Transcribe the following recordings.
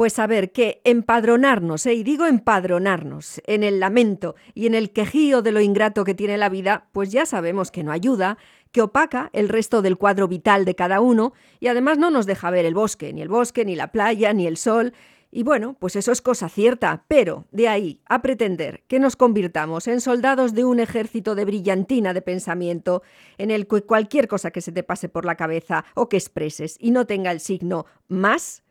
Pues saber que empadronarnos, ¿eh? y digo empadronarnos, en el lamento y en el quejío de lo ingrato que tiene la vida, pues ya sabemos que no ayuda, que opaca el resto del cuadro vital de cada uno y además no nos deja ver el bosque, ni el bosque, ni la playa, ni el sol. Y bueno, pues eso es cosa cierta, pero de ahí a pretender que nos convirtamos en soldados de un ejército de brillantina de pensamiento, en el que cualquier cosa que se te pase por la cabeza o que expreses y no tenga el signo más,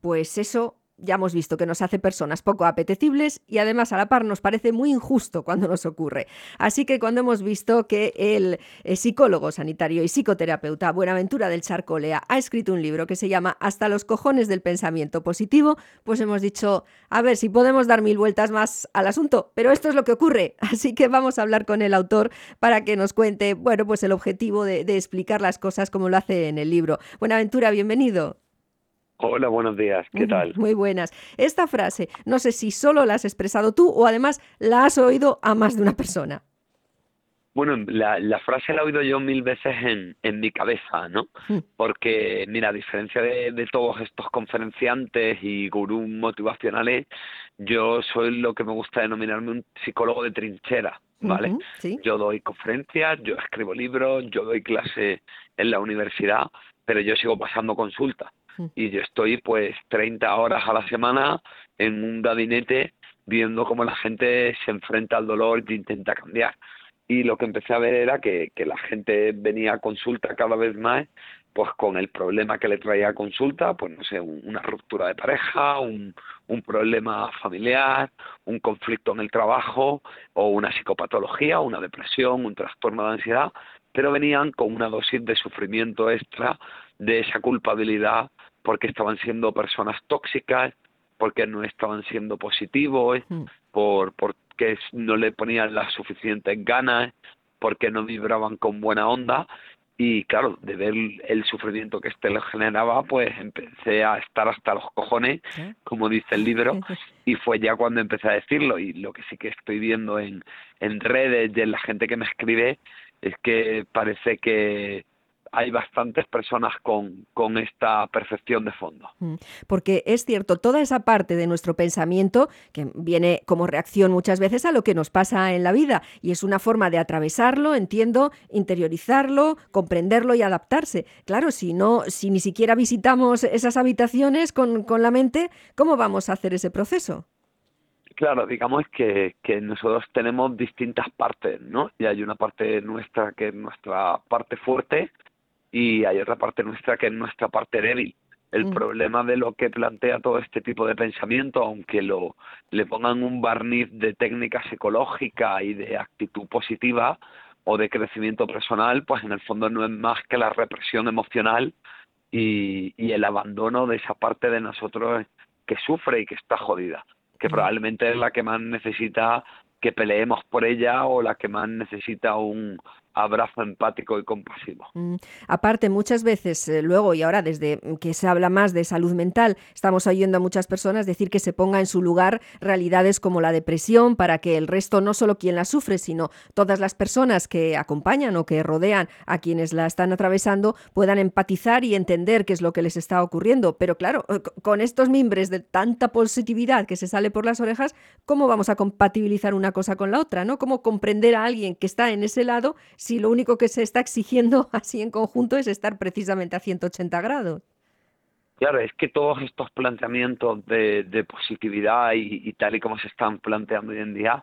pues eso ya hemos visto que nos hace personas poco apetecibles y además a la par nos parece muy injusto cuando nos ocurre. Así que cuando hemos visto que el, eh, psicólogo sanitario y psicoterapeuta Buenaventura del Charcolea ha escrito un libro que se llama Hasta los cojones del pensamiento positivo, pues hemos dicho, a ver si podemos dar mil vueltas más al asunto, pero esto es lo que ocurre. Así que vamos a hablar con el autor para que nos cuente, bueno, pues el objetivo de, de explicar las cosas como lo hace en el libro. Buenaventura, bienvenido. Hola, buenos días. ¿Qué tal? Muy buenas. Esta frase, no sé si solo la has expresado tú o además la has oído a más de una persona. Bueno, la, frase la he oído yo mil veces en, en mi cabeza, ¿no? Hmm. Porque, mira, a diferencia de, todos estos conferenciantes y gurús motivacionales, yo soy lo que me gusta denominarme un psicólogo de trinchera, ¿vale? Yo doy conferencias, yo escribo libros, yo doy clase en la universidad, pero yo sigo pasando consultas y yo estoy pues 30 horas a la semana en un gabinete viendo cómo la gente se enfrenta al dolor y intenta cambiar. Y lo que empecé a ver era que, que la gente venía a consulta cada vez más pues con el problema que le traía a consulta, pues no sé, una ruptura de pareja, un, un problema familiar, un conflicto en el trabajo o una psicopatología, una depresión, un trastorno de ansiedad, pero venían con una dosis de sufrimiento extra, de esa culpabilidad porque estaban siendo personas tóxicas, porque no estaban siendo positivos, mm. por porque no le ponían las suficientes ganas, porque no vibraban con buena onda. Y claro, de ver el sufrimiento que este le generaba, pues empecé a estar hasta los cojones, como dice el libro, y fue ya cuando empecé a decirlo. Y lo que sí que estoy viendo en, en redes de la gente que me escribe es que parece que hay bastantes personas con, con, esta percepción de fondo. Mm, porque es cierto, toda esa parte de nuestro pensamiento que viene como reacción muchas veces a lo que nos pasa en la vida y es una forma de atravesarlo, entiendo, interiorizarlo, comprenderlo y adaptarse. Claro, si no, si ni siquiera visitamos esas habitaciones con, con la mente, ¿cómo vamos a hacer ese proceso? Claro, digamos que, que nosotros tenemos distintas partes, ¿no? Y hay una parte nuestra que es nuestra parte fuerte, y hay otra parte nuestra que es nuestra parte débil. El mm. problema de lo que plantea todo este tipo de pensamiento, aunque lo le pongan un barniz de técnica psicológica y de actitud positiva o de crecimiento personal, pues en el fondo no es más que la represión emocional y, y el abandono de esa parte de nosotros que sufre y que está jodida, que mm. probablemente es la que más necesita que peleemos por ella o la que más necesita un, abrazo empático y compasivo. Mm, aparte, muchas veces eh, luego y ahora desde que se habla más de salud mental, estamos oyendo a muchas personas decir que se ponga en su lugar realidades como la depresión para que el resto, no solo quien la sufre, sino todas las personas que acompañan o que rodean a quienes la están atravesando, puedan empatizar y entender qué es lo que les está ocurriendo. Pero claro, eh, con estos mimbres de tanta positividad que se sale por las orejas, ¿cómo vamos a compatibilizar una cosa con la otra? ¿no? ¿Cómo comprender a alguien que está en ese lado si lo único que se está exigiendo así en conjunto es estar precisamente a 180 grados. Claro, es que todos estos planteamientos de, positividad y, tal y como se están planteando hoy en día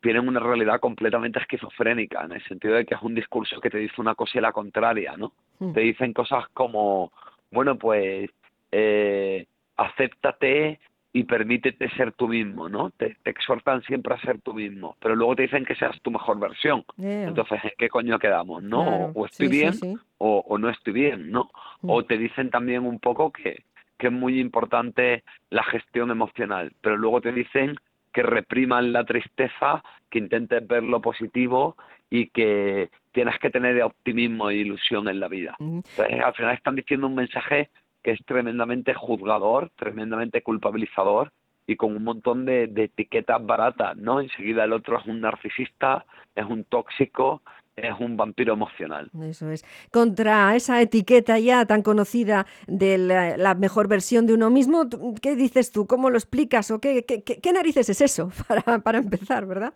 tienen una realidad completamente esquizofrénica, en el sentido de que es un discurso que te dice una cosa y la contraria, ¿no? Hmm. Te dicen cosas como, bueno, pues eh, acéptate y permítete ser tú mismo, ¿no? Te, exhortan siempre a ser tú mismo, pero luego te dicen que seas tu mejor versión. Entonces, ¿en qué coño quedamos? ¿No? O estoy bien O, no estoy bien, ¿no? Mm. O te dicen también un poco que, que es muy importante la gestión emocional, pero luego te dicen que repriman la tristeza, que intentes ver lo positivo y que tienes que tener optimismo e ilusión en la vida. Mm. Entonces, al final están diciendo un mensaje que es tremendamente juzgador, tremendamente culpabilizador y con un montón de, etiquetas baratas, ¿no? Enseguida el otro es un narcisista, es un tóxico, es un vampiro emocional. Eso es. Contra esa etiqueta ya tan conocida de la, mejor versión de uno mismo, ¿qué dices tú? ¿Cómo lo explicas? ¿O qué, qué, narices es eso para, para empezar, verdad?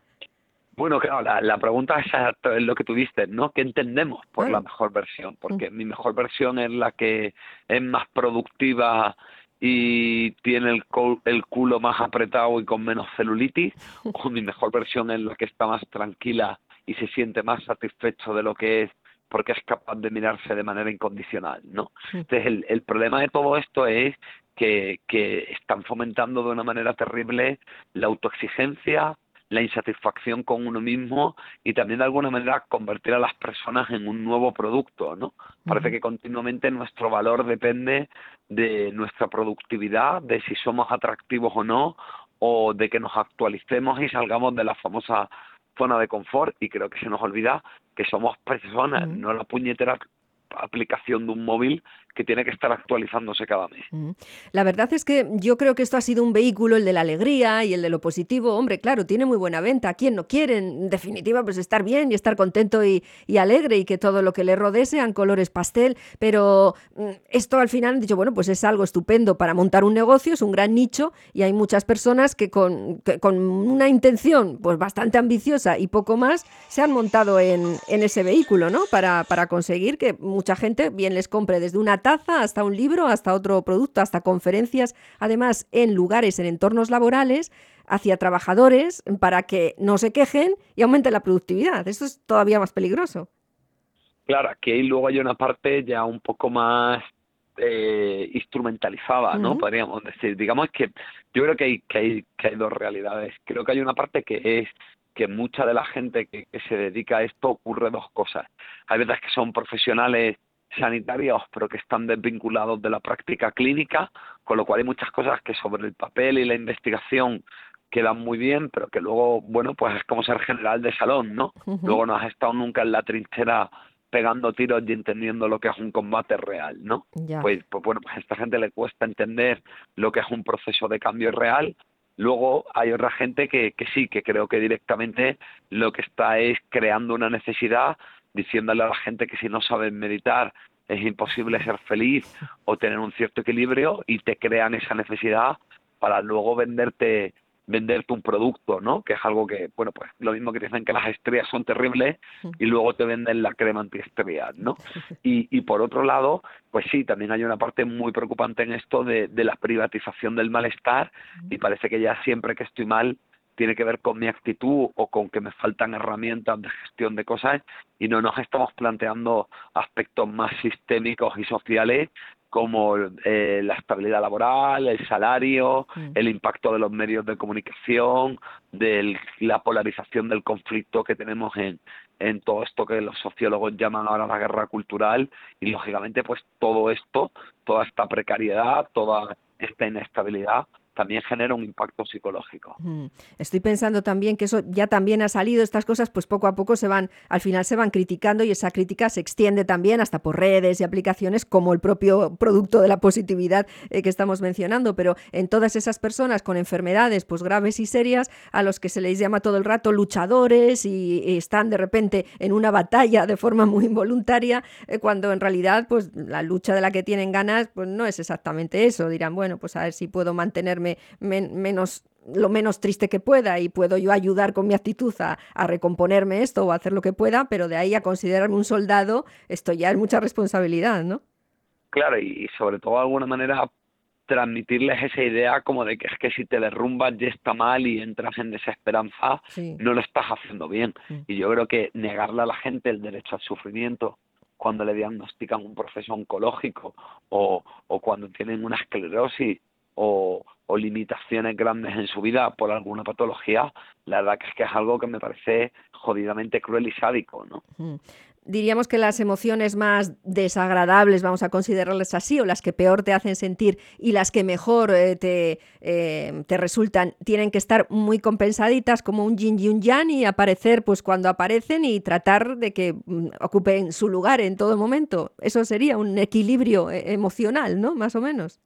Bueno, claro, la, pregunta es lo que tuviste, ¿no? ¿Qué entendemos por la mejor versión? Porque mi mejor versión es la que es más productiva y tiene el, el culo más apretado y con menos celulitis, o mi mejor versión es la que está más tranquila y se siente más satisfecho de lo que es porque es capaz de mirarse de manera incondicional, ¿no? Entonces el, el problema de todo esto es que, que están fomentando de una manera terrible la autoexigencia, la insatisfacción con uno mismo y también de alguna manera convertir a las personas en un nuevo producto, ¿no? Parece que continuamente nuestro valor depende de nuestra productividad, de si somos atractivos o no, o de que nos actualicemos y salgamos de la famosa zona de confort y creo que se nos olvida que somos personas, no la puñetera aplicación de un móvil que tiene que estar actualizándose cada mes. La verdad es que yo creo que esto ha sido un vehículo, el de la alegría y el de lo positivo. Hombre, claro, tiene muy buena venta. ¿Quién no quiere, en definitiva, pues estar bien y estar contento y, alegre y que todo lo que le rodee sean colores pastel? Pero mm, esto al final han dicho, bueno, pues es algo estupendo para montar un negocio, es un gran nicho y hay muchas personas que con, una intención pues bastante ambiciosa y poco más se han montado en, ese vehículo, ¿no? Para, para conseguir que mucha gente bien les compre desde una taza hasta un libro, hasta otro producto, hasta conferencias, además en lugares, en entornos laborales, hacia trabajadores para que no se quejen y aumente la productividad. Eso es todavía más peligroso. Claro, aquí luego hay una parte ya un poco más eh, instrumentalizada, ¿no? Podríamos decir. Digamos que yo creo que hay, que hay, que hay dos realidades. Creo que hay una parte que es que mucha de la gente que, se dedica a esto ocurre dos cosas. Hay veces que son profesionales sanitarios, pero que están desvinculados de la práctica clínica, con lo cual hay muchas cosas que sobre el papel y la investigación quedan muy bien, pero que luego, bueno, pues es como ser general de salón, ¿no? Luego no has estado nunca en la trinchera pegando tiros y entendiendo lo que es un combate real, ¿no? Pues, pues bueno, pues a esta gente le cuesta entender lo que es un proceso de cambio real Luego hay otra gente que, que sí, que creo que directamente lo que está es creando una necesidad, diciéndole a la gente que si no saben meditar es imposible ser feliz o tener un cierto equilibrio y te crean esa necesidad para luego venderte venderte un producto, ¿no? Que es algo que, bueno, pues lo mismo que dicen que las estrías son terribles y luego te venden la crema antiestrías, ¿no? Y, y por otro lado, pues sí, también hay una parte muy preocupante en esto de, de la privatización del malestar y parece que ya siempre que estoy mal tiene que ver con mi actitud o con que me faltan herramientas de gestión de cosas y no nos estamos planteando aspectos más sistémicos y sociales como eh, la estabilidad laboral, el salario, mm. el impacto de los medios de comunicación, de la polarización del conflicto que tenemos en, en todo esto que los sociólogos llaman ahora la guerra cultural y lógicamente pues todo esto, toda esta precariedad, toda esta inestabilidad también genera un impacto psicológico. Estoy pensando también que eso ya también ha salido, estas cosas pues poco a poco se van, al final se van criticando y esa crítica se extiende también hasta por redes y aplicaciones como el propio producto de la positividad eh, que estamos mencionando, pero en todas esas personas con enfermedades pues graves y serias a los que se les llama todo el rato luchadores y, están de repente en una batalla de forma muy involuntaria, eh, cuando en realidad pues la lucha de la que tienen ganas pues no es exactamente eso, dirán, bueno, pues a ver si puedo mantenerme menos lo menos triste que pueda y puedo yo ayudar con mi actitud a, recomponerme esto o hacer lo que pueda, pero de ahí a considerarme un soldado, esto ya es mucha responsabilidad, ¿no? Claro, y sobre todo de alguna manera transmitirles esa idea como de que es que si te derrumbas ya está mal y entras en desesperanza, no lo estás haciendo bien. Mm. Y yo creo que negarle a la gente el derecho al sufrimiento cuando le diagnostican un proceso oncológico o, o cuando tienen una esclerosis o, limitaciones grandes en su vida por alguna patología, la verdad que es que es algo que me parece jodidamente cruel y sádico, ¿no? Diríamos que las emociones más desagradables, vamos a considerarlas así, o las que peor te hacen sentir y las que mejor eh, te, eh, te, resultan, tienen que estar muy compensaditas como un yin y un yang y aparecer pues cuando aparecen y tratar de que mm, ocupen su lugar en todo momento. Eso sería un equilibrio eh, emocional, ¿no? Más o menos.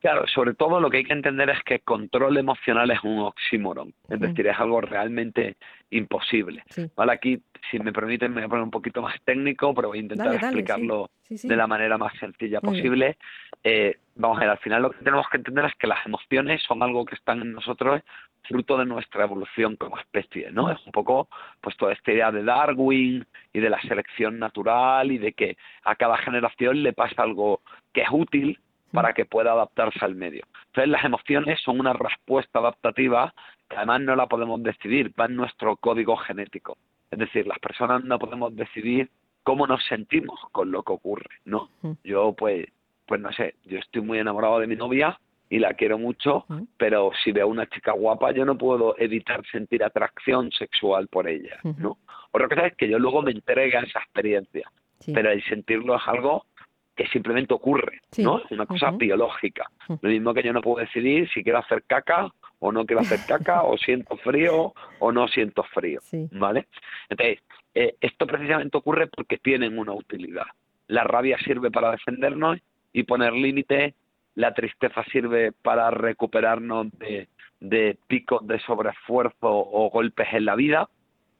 Claro, sobre todo lo que hay que entender es que control emocional es un oxímoron, es decir, es algo realmente imposible. Vale, aquí, si me permiten, me voy a poner un poquito más técnico, pero voy a intentar explicarlo de la manera más sencilla posible. Eh, vamos a ver, al final lo que tenemos que entender es que las emociones son algo que están en nosotros fruto de nuestra evolución como especie, ¿no? Es un poco, pues, toda esta idea de Darwin y de la selección natural y de que a cada generación le pasa algo que es útil para que pueda adaptarse al medio. Entonces las emociones son una respuesta adaptativa que además no la podemos decidir, va en nuestro código genético. Es decir, las personas no podemos decidir cómo nos sentimos con lo que ocurre, ¿no? Yo pues pues no sé, yo estoy muy enamorado de mi novia y la quiero mucho, pero si veo una chica guapa yo no puedo evitar sentir atracción sexual por ella, ¿no? Otra cosa es que yo luego me entregue a esa experiencia, pero el sentirlo es algo que simplemente ocurre, ¿no? Es una cosa biológica. Lo mismo que yo no puedo decidir si quiero hacer caca o no quiero hacer caca, o siento frío o no siento frío, ¿vale? Entonces, eh, esto precisamente ocurre porque tienen una utilidad. La rabia sirve para defendernos y poner límites, la tristeza sirve para recuperarnos de, de picos de sobreesfuerzo o golpes en la vida,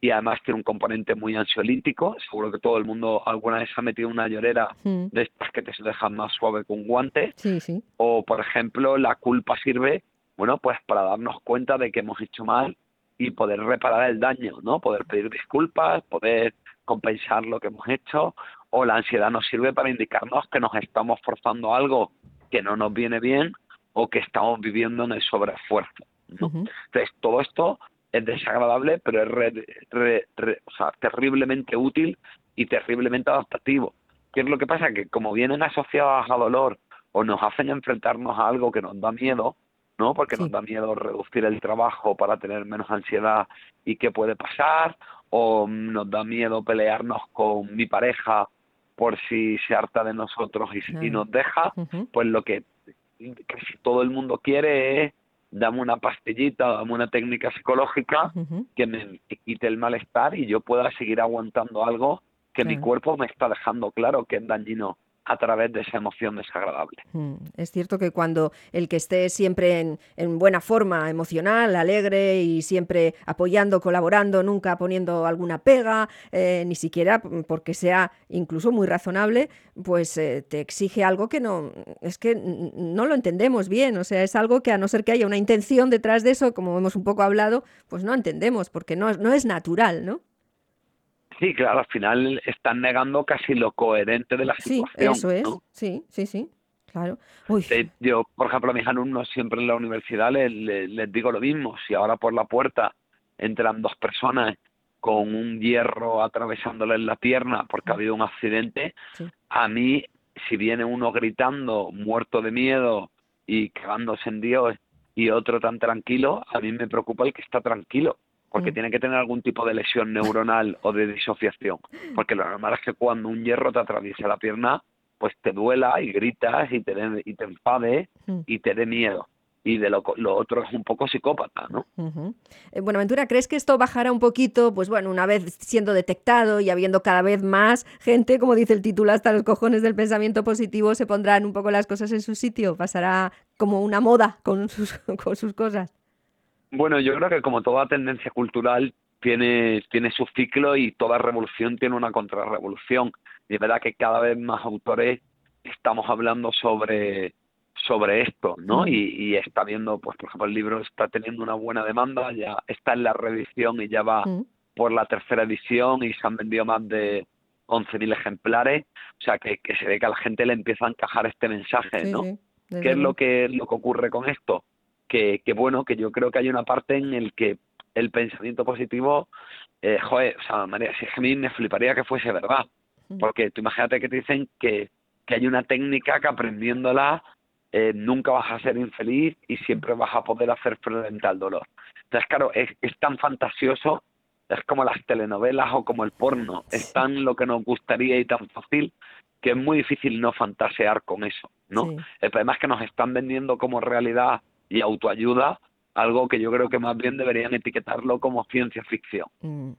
y además tiene un componente muy ansiolítico. Seguro que todo el mundo alguna vez ha metido una llorera de estas que te dejan más suave que un guante. Sí, sí. O, por ejemplo, la culpa sirve, bueno, pues para darnos cuenta de que hemos hecho mal y poder reparar el daño, ¿no? Poder pedir disculpas, poder compensar lo que hemos hecho. O la ansiedad nos sirve para indicarnos que nos estamos forzando algo que no nos viene bien o que estamos viviendo en el sobreesfuerzo. ¿no? Entonces, todo esto es desagradable, pero es terriblemente útil y terriblemente adaptativo. ¿Qué es lo que pasa? Que como vienen asociadas a dolor o nos hacen enfrentarnos a algo que nos da miedo, ¿no? Porque nos da miedo reducir el trabajo para tener menos ansiedad y qué puede pasar, o nos da miedo pelearnos con mi pareja por si se harta de nosotros y, nos deja, pues lo que casi todo el mundo quiere es dame una pastillita, dame una técnica psicológica que me quite el malestar y yo pueda seguir aguantando algo que mi cuerpo me está dejando claro que es dañino a través de esa emoción desagradable. Mm, es cierto que cuando el que esté siempre en, buena forma emocional, alegre y siempre apoyando, colaborando, nunca poniendo alguna pega, eh, ni siquiera porque sea incluso muy razonable, pues eh, te exige algo que no, es que no lo entendemos bien, o sea, es algo que a no ser que haya una intención detrás de eso, como hemos un poco hablado, pues no entendemos, porque no, no es natural, ¿no? Sí, claro, al final están negando casi lo coherente de la situación. Sí, eso es. Sí, sí, sí. Claro. Yo, por ejemplo, a mis alumnos siempre en la universidad les, les, digo lo mismo. Si ahora por la puerta entran dos personas con un hierro atravesándoles la pierna porque ha habido un accidente, a mí, si viene uno gritando, muerto de miedo y cagándose en Dios, y otro tan tranquilo, a mí me preocupa el que está tranquilo porque mm. tiene que tener algún tipo de lesión neuronal o de disociación. Porque lo normal es que cuando un hierro te atraviesa la pierna, pues te duela y gritas y te, y te enfade mm. y te dé miedo. Y de lo, otro es un poco psicópata, ¿no? Eh, bueno, Ventura, ¿crees que esto bajará un poquito, pues bueno, una vez siendo detectado y habiendo cada vez más gente, como dice el título, hasta los cojones del pensamiento positivo, se pondrán un poco las cosas en su sitio? ¿Pasará como una moda con sus, con sus cosas? Bueno, yo creo que como toda tendencia cultural tiene, tiene su ciclo y toda revolución tiene una contrarrevolución. Y es verdad que cada vez más autores estamos hablando sobre sobre esto, ¿no? Mm. Y, está viendo, pues por ejemplo, el libro está teniendo una buena demanda, ya está en la reedición y ya va mm. por la tercera edición y se han vendido más de 11.000 ejemplares, o sea que, que se ve que a la gente le empieza a encajar este mensaje, ¿no? ¿Qué es lo que, lo que ocurre con esto? Que, bueno, que yo creo que hay una parte en el que el pensamiento positivo, eh, joder, o sea, María, si es que a mí me fliparía que fuese verdad, porque tú imagínate que te dicen que, que hay una técnica que aprendiéndola eh, nunca vas a ser infeliz y siempre vas a poder hacer frente al dolor. Entonces, claro, es, es tan fantasioso, es como las telenovelas o como el porno, es tan lo que nos gustaría y tan fácil que es muy difícil no fantasear con eso, ¿no? El problema es que nos están vendiendo como realidad y autoayuda, algo que yo creo que más bien deberían etiquetarlo como ciencia ficción. Mm.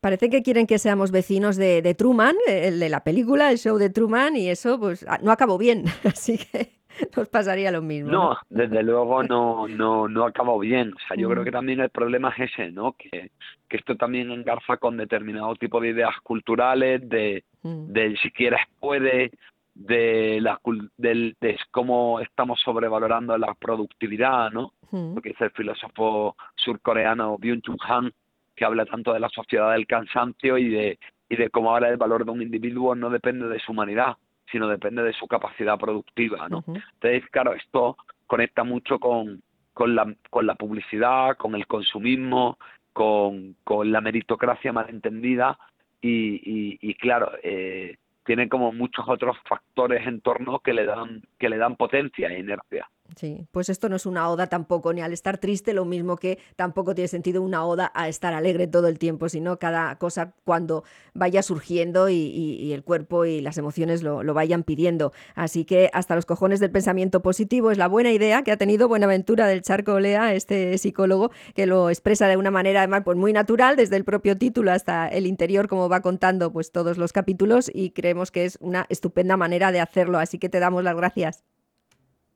Parece que quieren que seamos vecinos de, Truman, el de la película, el show de Truman, y eso pues ah, no acabó bien. Así que nos pasaría lo mismo. No, desde luego no, no, no acabado bien. O sea, yo creo mm. que también el problema es ese, ¿no? Que, que esto también engarza con determinado tipo de ideas culturales, de, mm. de si quieres puede, de la del, de cómo estamos sobrevalorando la productividad, ¿no? Lo que dice el filósofo surcoreano Byung-Chul Han, que habla tanto de la sociedad del cansancio y de y de cómo ahora el valor de un individuo no depende de su humanidad, sino depende de su capacidad productiva, ¿no? Entonces, claro, esto conecta mucho con, con, la, con la publicidad, con el consumismo, con, con la meritocracia malentendida y, y, y claro, eh, tiene como muchos otros factores en torno que le dan, que le dan potencia e inercia. Sí, pues esto no es una oda tampoco, ni al estar triste, lo mismo que tampoco tiene sentido una oda a estar alegre todo el tiempo, sino cada cosa cuando vaya surgiendo y, el cuerpo y las emociones lo, vayan pidiendo. Así que hasta los cojones del pensamiento positivo es la buena idea que ha tenido Buenaventura del Charco Olea, este psicólogo, que lo expresa de una manera además pues muy natural, desde el propio título hasta el interior, como va contando pues todos los capítulos, y creemos que es una estupenda manera de hacerlo. Así que te damos las gracias.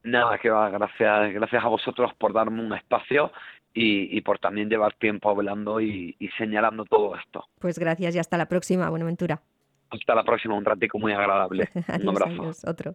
Nada, que va, gracias, gracias a vosotros por darme un espacio y, y por también llevar tiempo hablando y, y, señalando todo esto. Pues gracias y hasta la próxima, Buenaventura. Hasta la próxima, un ratico muy agradable. un abrazo. otro.